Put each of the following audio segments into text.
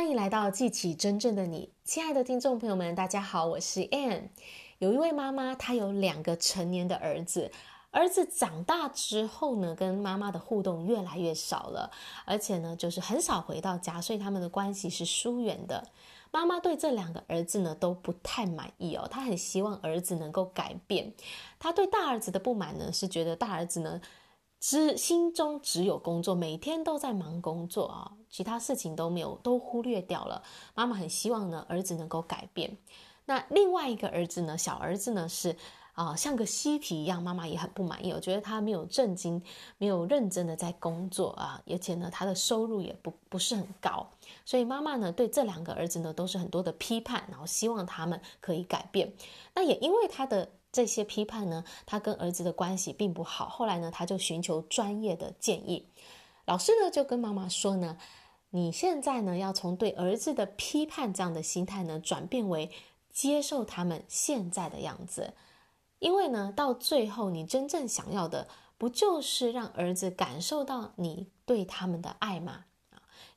欢迎来到记起真正的你，亲爱的听众朋友们，大家好，我是 Ann。有一位妈妈，她有两个成年的儿子，儿子长大之后呢，跟妈妈的互动越来越少了，而且呢，就是很少回到家，所以他们的关系是疏远的。妈妈对这两个儿子呢都不太满意哦，她很希望儿子能够改变。她对大儿子的不满呢，是觉得大儿子呢，只心中只有工作，每天都在忙工作啊，其他事情都没有，都忽略掉了。妈妈很希望呢，儿子能够改变。那另外一个儿子呢，小儿子呢是啊，像个嬉皮一样，妈妈也很不满意，我觉得他没有正经，没有认真的在工作啊，而且呢，他的收入也不不是很高。所以妈妈呢，对这两个儿子呢，都是很多的批判，然后希望他们可以改变。那也因为他的这些批判呢，他跟儿子的关系并不好。后来呢，他就寻求专业的建议。老师呢，就跟妈妈说呢，你现在呢，要从对儿子的批判这样的心态呢，转变为接受他们现在的样子。因为呢，到最后你真正想要的，不就是让儿子感受到你对他们的爱吗？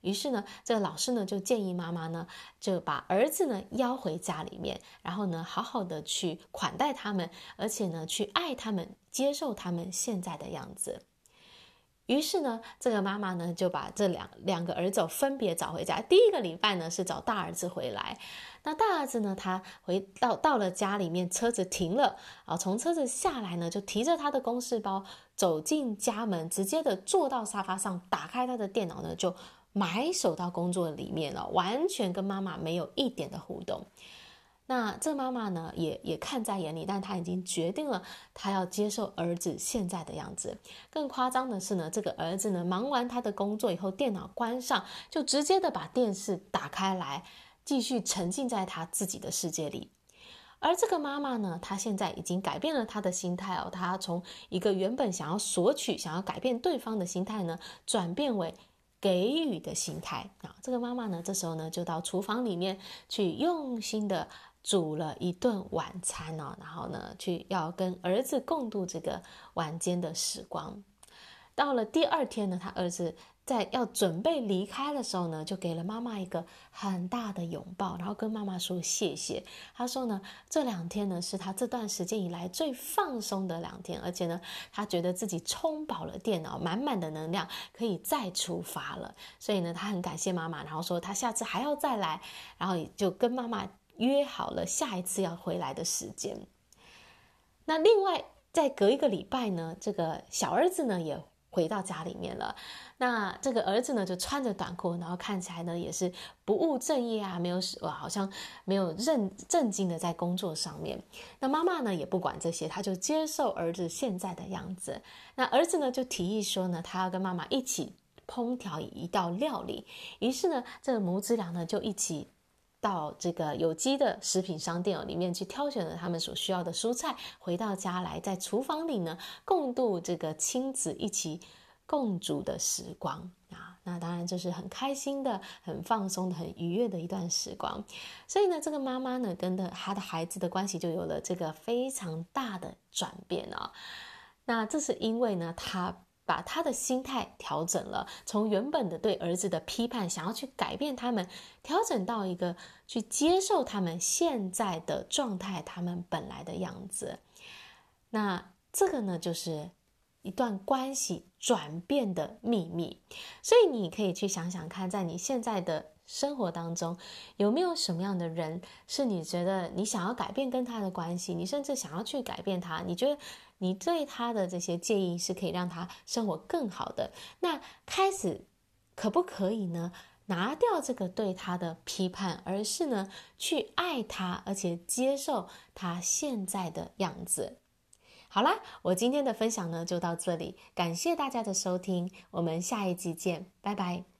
于是呢，这个老师呢就建议妈妈呢，就把儿子呢邀回家里面，然后呢好好的去款待他们，而且呢去爱他们，接受他们现在的样子。于是呢，这个妈妈呢就把这两两个儿子分别找回家。第一个礼拜呢是找大儿子回来，那大儿子呢他回到到了家里面，车子停了啊，从车子下来呢就提着他的公事包走进家门，直接的坐到沙发上，打开他的电脑呢就。埋首到工作里面了，完全跟妈妈没有一点的互动。那这妈妈呢，也也看在眼里，但她已经决定了，她要接受儿子现在的样子。更夸张的是呢，这个儿子呢，忙完他的工作以后，电脑关上，就直接的把电视打开来，继续沉浸在他自己的世界里。而这个妈妈呢，她现在已经改变了她的心态哦，她从一个原本想要索取、想要改变对方的心态呢，转变为。给予的心态啊，这个妈妈呢，这时候呢就到厨房里面去用心的煮了一顿晚餐哦，然后呢去要跟儿子共度这个晚间的时光。到了第二天呢，他儿子。在要准备离开的时候呢，就给了妈妈一个很大的拥抱，然后跟妈妈说谢谢。他说呢，这两天呢是他这段时间以来最放松的两天，而且呢，他觉得自己充饱了电脑，满满的能量，可以再出发了。所以呢，他很感谢妈妈，然后说他下次还要再来，然后就跟妈妈约好了下一次要回来的时间。那另外再隔一个礼拜呢，这个小儿子呢也。回到家里面了，那这个儿子呢就穿着短裤，然后看起来呢也是不务正业啊，没有哇，好像没有认正经的在工作上面。那妈妈呢也不管这些，他就接受儿子现在的样子。那儿子呢就提议说呢，他要跟妈妈一起烹调一道料理。于是呢，这个母子俩呢就一起到这个有机的食品商店里面去挑选了他们所需要的蔬菜，回到家来，在厨房里呢共度这个亲子一起共煮的时光啊，那当然就是很开心的、很放松的、很愉悦的一段时光。所以呢，这个妈妈呢跟的她的孩子的关系就有了这个非常大的转变啊。那这是因为呢，她。把他的心态调整了，从原本的对儿子的批判，想要去改变他们，调整到一个去接受他们现在的状态，他们本来的样子。那这个呢，就是一段关系转变的秘密。所以你可以去想想看，在你现在的生活当中，有没有什么样的人是你觉得你想要改变跟他的关系，你甚至想要去改变他，你觉得？你对他的这些建议是可以让他生活更好的。那开始可不可以呢？拿掉这个对他的批判，而是呢去爱他，而且接受他现在的样子。好啦，我今天的分享呢就到这里，感谢大家的收听，我们下一集见，拜拜。